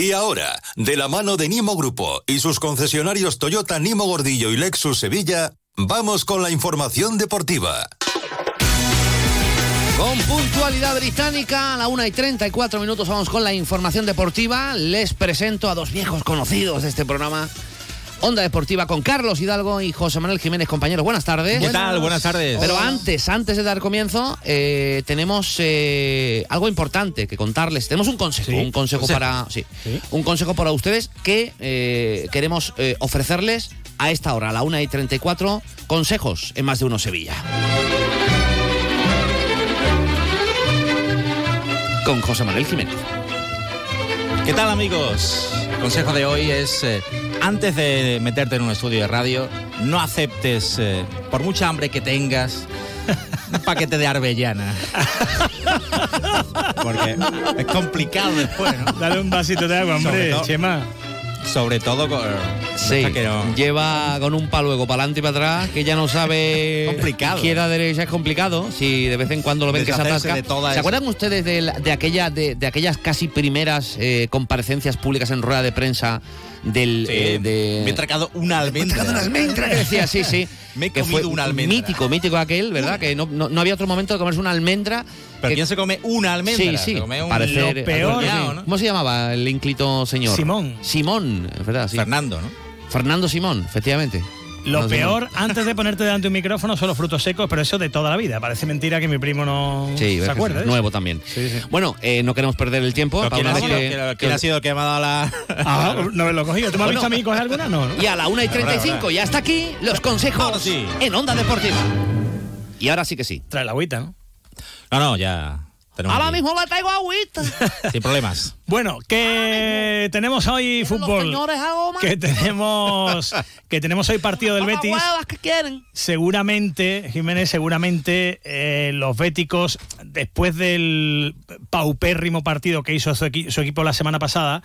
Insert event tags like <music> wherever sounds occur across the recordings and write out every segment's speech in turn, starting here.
Y ahora, de la mano de Nimo Grupo y sus concesionarios Toyota Nimo Gordillo y Lexus Sevilla, vamos con la información deportiva. Con puntualidad británica, a la 1 y 34 minutos vamos con la información deportiva. Les presento a dos viejos conocidos de este programa. Onda Deportiva con Carlos Hidalgo y José Manuel Jiménez, compañeros. Buenas tardes. ¿Qué tal? Buenas tardes. Pero antes, antes de dar comienzo, eh, tenemos eh, algo importante que contarles. Tenemos un consejo, un consejo para, sí, un consejo para ustedes que eh, queremos eh, ofrecerles a esta hora, a la 1 y 34, consejos en más de uno Sevilla. Con José Manuel Jiménez. ¿Qué tal amigos? El consejo de hoy es, eh, antes de meterte en un estudio de radio, no aceptes, eh, por mucha hambre que tengas, un paquete de arbellana. Porque es complicado después, ¿no? Dale un vasito de agua, hombre, todo- Chema. Sobre todo con... Sí, que no- lleva con un paluego para adelante y para atrás, que ya no sabe <laughs> Complicado. izquierda derecha es complicado. Si de vez en cuando lo ven que se atasca. de toda ¿Se esa- acuerdan ustedes de, la- de aquella de, de aquellas casi primeras eh, comparecencias públicas en rueda de prensa del Sí, eh, de me he tragado una almendra. que decía <laughs> sí sí Me he que comido fue una almendra. mítico mítico aquel verdad que no, no, no había otro momento de comerse una almendra ¿Pero que- quién se come una almendra? Sí, sí. Se come un parecer- Lo peor- ¿no? ¿Cómo se llamaba el ínclito señor? Simón. Simón, es verdad, sí. Fernando, ¿no? Fernando Simón, efectivamente. Lo No sé. peor, antes de ponerte delante un micrófono, son los frutos secos, pero eso de toda la vida. Parece mentira que mi primo no Sí, se acuerde. sí, de nuevo también. Sí, sí. Bueno, eh, no queremos perder el tiempo. ¿Pero ¿Quién ha sido, que- quién- que- quién ha sido el que me ha dado la...? Ah, no me lo he cogido. ¿Tú me has Bueno. visto a mí coger alguna? No, ¿no? Y a la 1 y 35 ahora. ya está aquí los consejos en Onda Deportiva. Y ahora sí que sí. Trae la agüita, ¿no? No, no, ya... tenemos Ahora aquí. mismo le traigo agüita. <laughs> Sin problemas. Bueno, que tenemos hoy Los fútbol. Que tenemos, que tenemos hoy partido del Betis. huevas que quieren. Seguramente, Jiménez, seguramente eh, los béticos, después del paupérrimo partido que hizo su, equi- su equipo la semana pasada,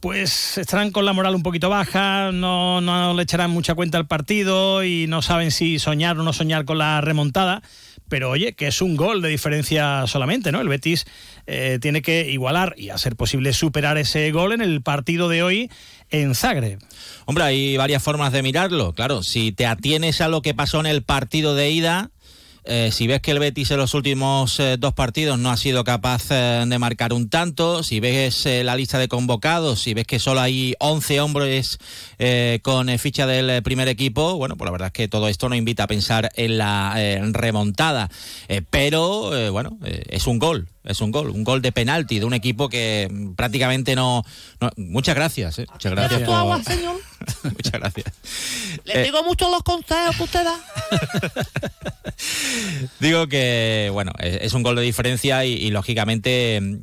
pues estarán con la moral un poquito baja, no, no le echarán mucha cuenta al partido y no saben si soñar o no soñar con la remontada. Pero oye, que es un gol de diferencia solamente, ¿no? El Betis eh, tiene que igualar y a ser posible superar ese gol en el partido de hoy en Zagreb. Hombre, hay varias formas de mirarlo. Claro, si te atienes a lo que pasó en el partido de ida, eh, si ves que el Betis en los últimos eh, dos partidos no ha sido capaz eh, de marcar un tanto, si ves la lista de convocados, si ves que solo hay 11 hombres eh, con ficha del primer equipo, bueno, pues la verdad es que todo esto nos invita a pensar en la remontada. Pero, bueno, es un gol. Es un gol, un gol de penalti de un equipo que mm, prácticamente no. no- muchas gracias, eh, muchas gracias. tu agua, por- señor? <laughs> Muchas gracias. Le Eh. digo mucho los consejos que usted da. <laughs> Digo que, bueno, es, es un gol de diferencia y, y, lógicamente mm,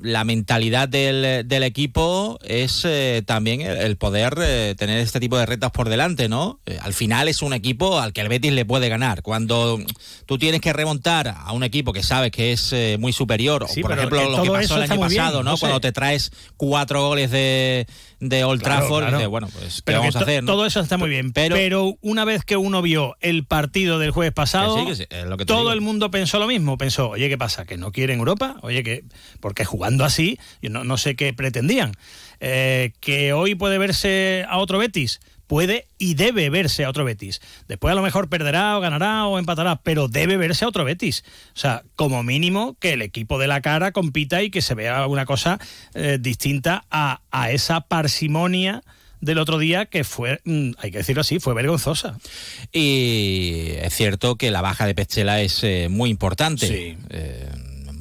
la mentalidad del, del equipo es eh, también el, el poder eh, tener este tipo de retas por delante, ¿no? Eh, al final es un equipo al que el Betis le puede ganar. Cuando tú tienes que remontar a un equipo que sabes que es muy superior, Sí, o por ejemplo lo que pasó el año bien, pasado, ¿no? no sé. Cuando te traes cuatro goles de, de Old Claro, Trafford, claro. dices, bueno, pues ¿qué Pero vamos a hacer? no? todo eso está muy bien. Pero, Pero- una vez que uno vio el partido del jueves pasado, Que sí, que sí, es lo que te todo digo. el mundo pensó lo mismo. Pensó, oye, ¿qué pasa? ¿Que no quieren Europa? Oye, que porque jugando así, yo no, no sé qué pretendían. Eh, ¿Que hoy puede verse a otro Betis? Puede y debe verse a otro Betis. Después a lo mejor perderá o ganará o empatará, pero debe verse a otro Betis. O sea, como mínimo que el equipo de la cara compita y que se vea una cosa eh, distinta a, a esa parsimonia del otro día que fue, mm, hay que decirlo así, fue vergonzosa. Y es cierto que la baja de Petzela es eh, muy importante. Sí. Eh,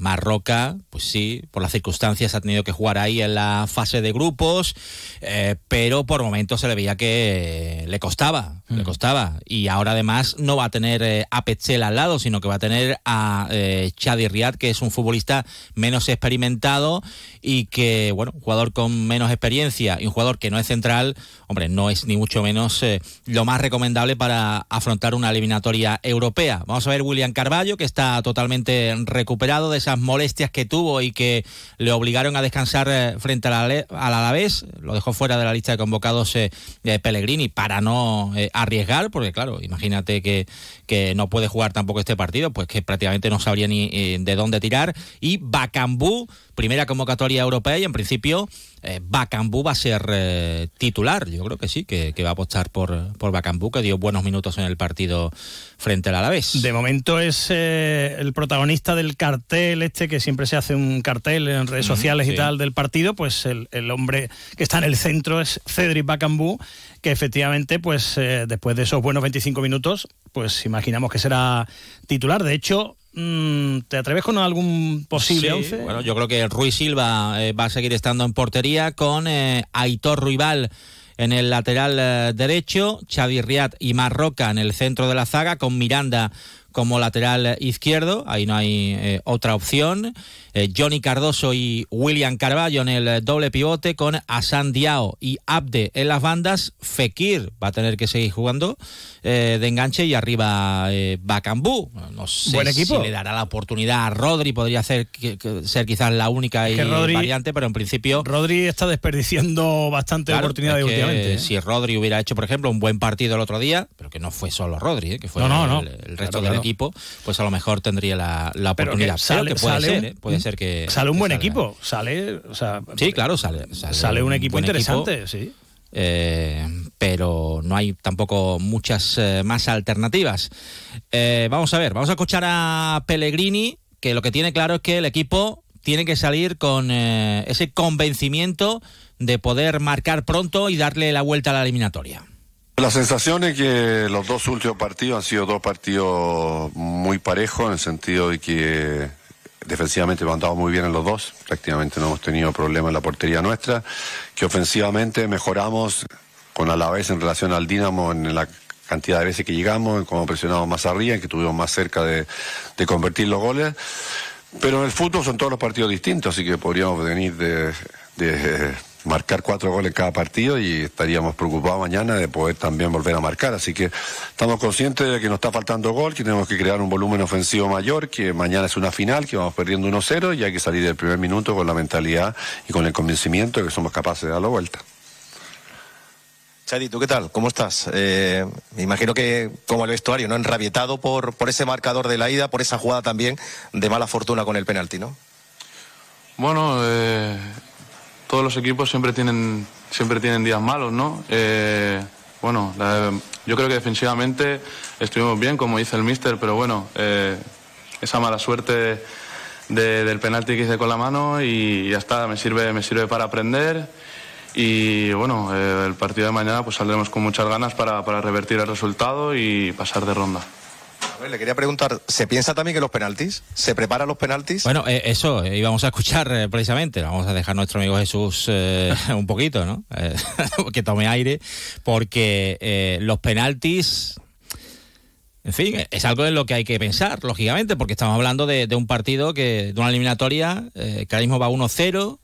Marroca, pues sí, por las circunstancias ha tenido que jugar ahí en la fase de grupos, eh, pero por momentos se le veía que le costaba, le costaba. Y ahora además no va a tener eh, a Petzela al lado, sino que va a tener a eh, Chadi Riad, que es un futbolista menos experimentado y que, bueno, un jugador con menos experiencia y un jugador que no es central, hombre, no es ni mucho menos eh, lo más recomendable para afrontar una eliminatoria europea. Vamos a ver William Carballo, que está totalmente recuperado de molestias que tuvo y que le obligaron a descansar eh, frente al Alavés. Lo dejó fuera de la lista de convocados eh, de Pellegrini para no eh, arriesgar, porque claro, imagínate que, que no puede jugar tampoco este partido, pues que prácticamente no sabría ni de dónde tirar. Y Bacambú, primera convocatoria europea y en principio eh, Bacambú va a ser eh, titular. Yo creo que sí, que, va a apostar por, por Bacambú, que dio buenos minutos en el partido frente al Alavés. De momento es eh, el protagonista del cartel este, que siempre se hace un cartel en redes sociales y tal del partido, pues el, el, hombre que está en el centro es Cedric Bacambú, que efectivamente, pues después de esos buenos 25 minutos, pues imaginamos que será titular. De hecho, ¿Te atreves con algún posible 11? Bueno, yo creo que Ruiz Silva eh, va a seguir estando en portería con eh, Aitor Ruibal en el lateral eh, derecho, Xavi Riat y Marroca en el centro de la zaga, con Miranda como lateral izquierdo, ahí no hay otra opción. Johnny Cardoso y William Carballo en el doble pivote, con Asan Diao y Abde en las bandas. Fekir va a tener que seguir jugando eh, de enganche y arriba eh, Bacambú. No sé si le dará la oportunidad a Rodri, podría ser, ser quizás la única variante, pero en principio. Rodri está desperdiciando bastante oportunidades últimamente. ¿eh? Si Rodri hubiera hecho, por ejemplo, un buen partido el otro día, pero que no fue solo Rodri, ¿eh? que fue el, resto del equipo, pues a lo mejor tendría la, oportunidad. Sale, puede ser, puede ser que. Sale un buen equipo, sale. O sea, sí, claro, sale. Sale, un equipo interesante, sí. Eh, pero no hay tampoco muchas eh, más alternativas. Eh, vamos a ver, vamos a escuchar a Pellegrini, que lo que tiene claro es que el equipo tiene que salir con ese convencimiento de poder marcar pronto y darle la vuelta a la eliminatoria. La sensación es que los dos últimos partidos han sido dos partidos muy parejos, en el sentido de que defensivamente hemos andado muy bien en los dos, prácticamente no hemos tenido problema en la portería nuestra, que ofensivamente mejoramos con Alavés en relación al Dinamo en la cantidad de veces que llegamos, en cómo presionamos más arriba, en que estuvimos más cerca de, convertir los goles. Pero en el fútbol son todos los partidos distintos, así que podríamos venir de marcar cuatro goles en cada partido y estaríamos preocupados mañana de poder también volver a marcar. Así que estamos conscientes de que nos está faltando gol, que tenemos que crear un volumen ofensivo mayor, que mañana es una final, que vamos perdiendo 1-0 y hay que salir del primer minuto con la mentalidad y con el convencimiento de que somos capaces de dar la vuelta. Chadi, ¿tú qué tal? ¿Cómo estás? Eh, me imagino que como el vestuario, ¿no? Enrabietado por, por ese marcador de la ida, por esa jugada también de mala fortuna con el penalti, ¿no? Bueno, eh, todos los equipos siempre tienen, siempre tienen días malos, ¿no? Eh, bueno, yo creo que defensivamente estuvimos bien, como dice el míster, pero bueno, eh, esa mala suerte del penalti que hice con la mano y ya está, me sirve, me sirve para aprender y bueno, eh, el partido de mañana pues saldremos con muchas ganas para revertir el resultado y pasar de ronda le quería preguntar, ¿se piensa también que los penaltis? ¿Se preparan los penaltis? Bueno, eh, eso eh, íbamos a escuchar eh, precisamente. Vamos a dejar a nuestro amigo Jesús <laughs> un poquito, ¿no? <laughs> que tome aire, porque los penaltis. En fin, es algo en lo que hay que pensar, lógicamente, porque estamos hablando de, un partido que, de una eliminatoria que ahora mismo va 1-0,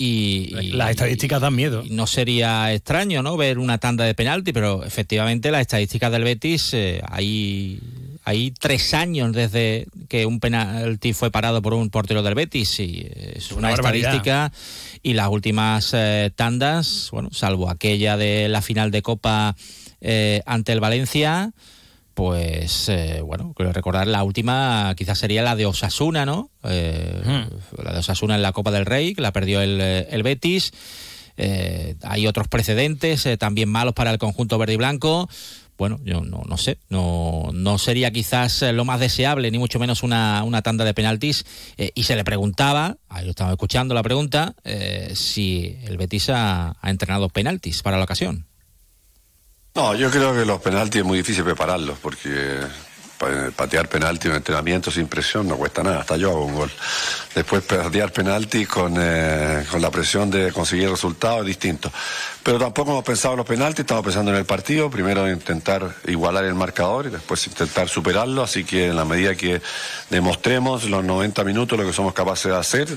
y, las estadísticas dan miedo. No sería extraño, ¿no? Ver una tanda de penalti, pero efectivamente las estadísticas del Betis hay hay tres años desde que un penalti fue parado por un portero del Betis y es una, estadística y las últimas eh, tandas, bueno, salvo aquella de la final de Copa eh, ante el Valencia, pues eh, bueno, quiero recordar la última quizás sería la de Osasuna, ¿no? Hmm. La de Osasuna en la Copa del Rey, que la perdió el, el Betis. hay otros precedentes también malos para el conjunto verde y blanco bueno, yo no, no sé, no, no sería quizás eh, lo más deseable, ni mucho menos una, una tanda de penaltis. Eh, y se le preguntaba, ahí lo estaba escuchando la pregunta, eh, si el Betis ha, ha, entrenado penaltis para la ocasión. No, yo creo que los penaltis es muy difícil prepararlos, porque patear penalti en entrenamiento sin presión no cuesta nada, hasta yo hago un gol. Después patear penalti con, eh, con la presión de conseguir el resultado es distinto. Pero tampoco hemos pensado en los penaltis, estamos pensando en el partido, primero intentar igualar el marcador y después intentar superarlo, así que en la medida que demostremos los 90 minutos lo que somos capaces de hacer,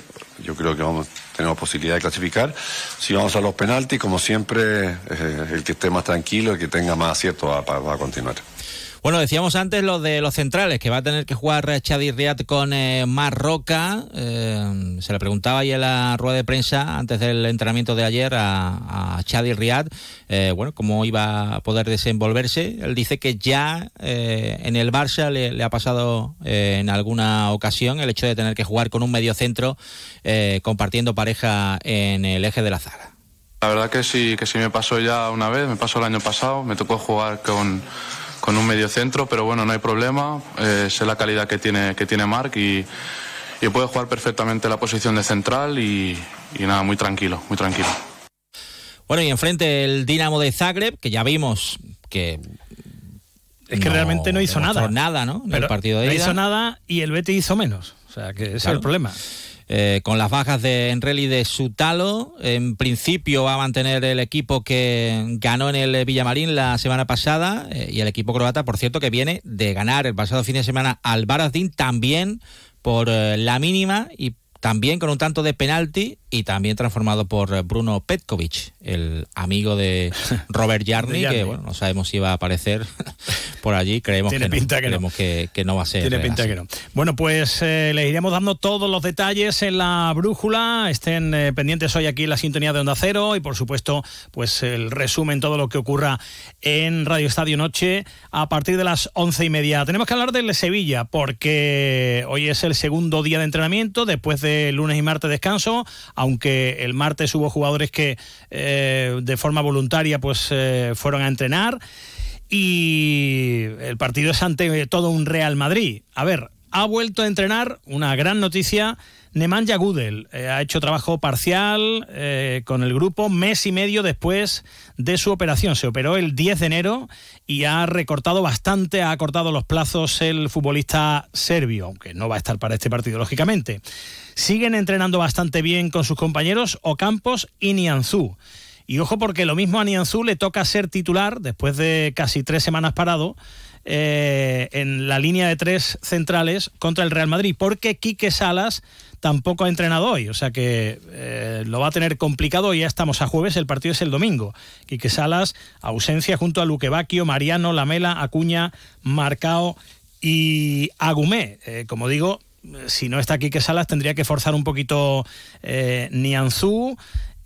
yo creo que vamos, tenemos posibilidad de clasificar. Si vamos a los penaltis, como siempre, eh, el que esté más tranquilo, el que tenga más acierto va, va a continuar. Bueno, decíamos antes lo de los centrales, que va a tener que jugar Chadi Riad con eh, Marroca. Eh, se le preguntaba ahí en la rueda de prensa antes del entrenamiento de ayer a, a Chadi Riad, eh, bueno, cómo iba a poder desenvolverse. Él dice que ya en el Barça le, ha pasado en alguna ocasión el hecho de tener que jugar con un mediocentro compartiendo pareja en el eje de la zaga. La verdad que sí, que sí me pasó ya una vez, me pasó el año pasado, me tocó jugar con con un medio centro, pero bueno, no hay problema. Eh, sé la calidad que tiene, que tiene Marc y, y puede jugar perfectamente la posición de central y, nada, muy tranquilo, muy tranquilo. Bueno, y enfrente el Dinamo de Zagreb, que ya vimos que es que realmente no hizo nada. nada, ¿no? el partido de no hizo nada y el Betis hizo menos. O sea, que ese es el problema. Eh, con las bajas de Enreli de Sutalo. En principio va a mantener el equipo que ganó en el Villamarín la semana pasada eh, y el equipo croata, por cierto, que viene de ganar el pasado fin de semana al Baradín también por eh, la mínima y también con un tanto de penalti y también transformado por Bruno Petkovic, el amigo de <laughs> Robert Jarni, que bueno, no sabemos si va a aparecer <laughs> por allí, creemos que, no. que, no. va a ser. Tiene pinta que no. Bueno, pues eh, les iremos dando todos los detalles en la brújula, estén eh, pendientes hoy aquí en la sintonía de Onda Cero y por supuesto, pues el resumen, todo lo que ocurra en Radio Estadio Noche a partir de las once y media. Tenemos que hablar del Sevilla porque hoy es el segundo día de entrenamiento después de lunes y martes descanso, aunque el martes hubo jugadores que eh, de forma voluntaria pues eh, fueron a entrenar y el partido es ante todo un Real Madrid. A ver, ha vuelto a entrenar, una gran noticia, Nemanja Gudel eh, ha hecho trabajo parcial eh, con el grupo mes y medio después de su operación. Se operó el 10 de enero y ha recortado bastante, ha acortado los plazos el futbolista serbio, aunque no va a estar para este partido, lógicamente. Siguen entrenando bastante bien con sus compañeros Ocampos y Nianzú. Y ojo porque lo mismo a Nianzú le toca ser titular después de casi tres semanas parado eh, en la línea de tres centrales contra el Real Madrid, porque Quique Salas tampoco ha entrenado hoy, o sea que eh, lo va a tener complicado. Ya estamos a jueves, el partido es el domingo. Quique Salas, ausencia junto a Luque Mariano, Lamela, Acuña, Marcao y Agumé. Eh, como digo, si no está Quique Salas, tendría que forzar un poquito eh, Nianzú.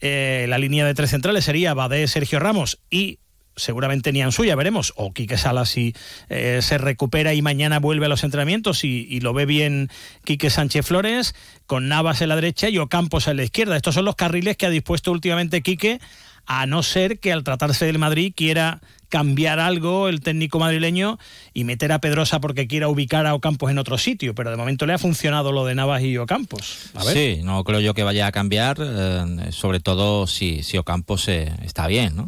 La línea de tres centrales sería Badé, Sergio Ramos y seguramente Nianzú, ya veremos, o Quique Salas si se recupera y mañana vuelve a los entrenamientos y, lo ve bien Quique Sánchez Flores con Navas en la derecha y Ocampos en la izquierda. Estos son los carriles que ha dispuesto últimamente Quique, a no ser que al tratarse del Madrid quiera cambiar algo el técnico madrileño y meter a Pedrosa porque quiera ubicar a Ocampos en otro sitio, pero de momento le ha funcionado lo de Navas y Ocampos. Sí, no creo yo que vaya a cambiar, eh, sobre todo si, si Ocampos eh, está bien, ¿no?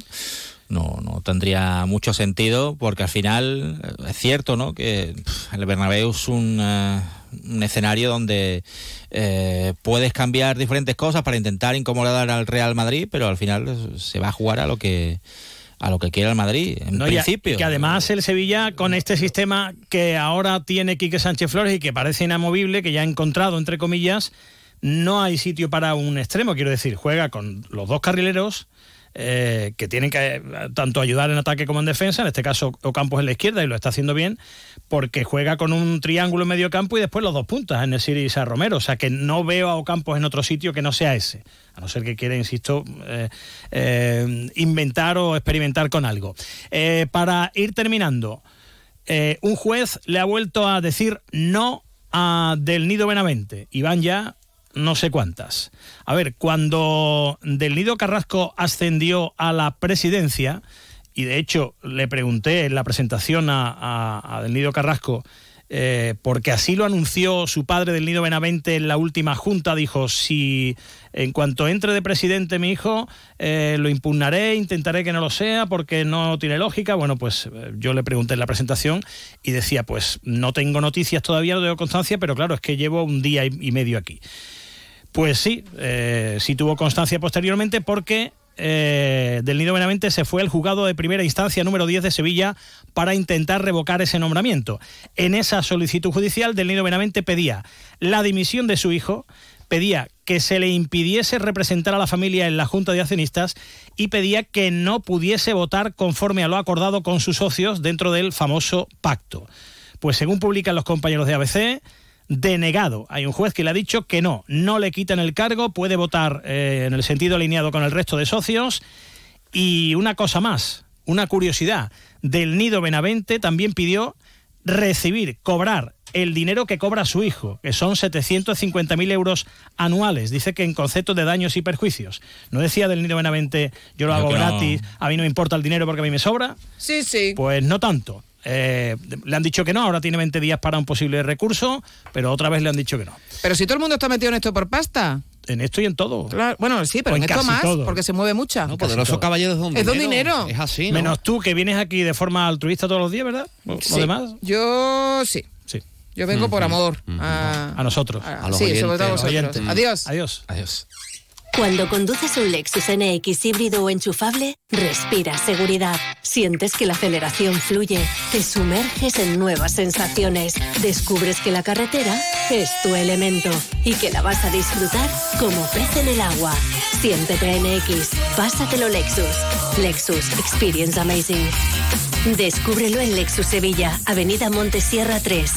No, no tendría mucho sentido porque al final es cierto ¿no? que el Bernabéu es un, eh, un escenario donde eh, puedes cambiar diferentes cosas para intentar incomodar al Real Madrid, pero al final se va a jugar a lo que a lo que quiera el Madrid, en principio. Y que además el Sevilla, con este sistema que ahora tiene Quique Sánchez Flores y que parece inamovible, que ya ha encontrado, entre comillas, no hay sitio para un extremo, quiero decir, juega con los dos carrileros, eh, que tienen que eh, tanto ayudar en ataque como en defensa, en este caso Ocampos en la izquierda y lo está haciendo bien, porque juega con un triángulo en medio campo y después los dos puntas, en el y Romero, o sea que no veo a Ocampos en otro sitio que no sea ese, a no ser que quiera, insisto, eh, inventar o experimentar con algo. para ir terminando, un juez le ha vuelto a decir no a Del Nido Benavente y van ya no sé cuántas. A ver, cuando Del Nido Carrasco ascendió a la presidencia, y de hecho le pregunté en la presentación a, Del Nido Carrasco, eh, porque así lo anunció su padre del Nido Benavente en la última junta, dijo, si en cuanto entre de presidente mi hijo, eh, lo impugnaré, intentaré que no lo sea porque no tiene lógica. Bueno, pues eh, yo le pregunté en la presentación y decía, pues no tengo noticias todavía, no tengo constancia, pero claro, es que llevo un día y medio aquí. Pues sí, eh, sí tuvo constancia posteriormente porque eh, del Nido Benavente se fue al juzgado de primera instancia número 10 de Sevilla para intentar revocar ese nombramiento. En esa solicitud judicial, del Nido Benavente pedía la dimisión de su hijo, pedía que se le impidiese representar a la familia en la Junta de Accionistas y pedía que no pudiese votar conforme a lo acordado con sus socios dentro del famoso pacto. Pues según publican los compañeros de ABC, denegado. Hay un juez que le ha dicho que no, no le quitan el cargo, puede votar eh, en el sentido alineado con el resto de socios. Y una cosa más, una curiosidad, del Nido Benavente también pidió recibir, cobrar el dinero que cobra su hijo, que son 750.000 euros anuales. Dice que en concepto de daños y perjuicios. No decía del Nido Benavente, yo lo hago gratis, a mí no me importa el dinero porque a mí me sobra. Sí, sí. Pues no tanto. Eh, le han dicho que no, ahora tiene 20 días para un posible recurso, pero otra vez le han dicho que no. Pero si todo el mundo está metido en esto por pasta. En esto y en todo. bueno, sí, pero en, esto más, porque se mueve mucha. No, poderoso caballero es un Es un dinero. Es así, Menos tú, que vienes aquí de forma altruista todos los días, ¿verdad? Sí. demás? Yo sí. Sí. Yo vengo por amor. A, nosotros. A, los sí, sobre todo a vosotros. Adiós. Adiós. Adiós. Cuando conduces un Lexus NX híbrido o enchufable, respira seguridad. Sientes que la aceleración fluye, te sumerges en nuevas sensaciones, descubres que la carretera es tu elemento y que la vas a disfrutar como pez en el agua. Siéntete NX, pásatelo Lexus. Lexus Experience Amazing. Descúbrelo en Lexus Sevilla, Avenida Montesierra 3.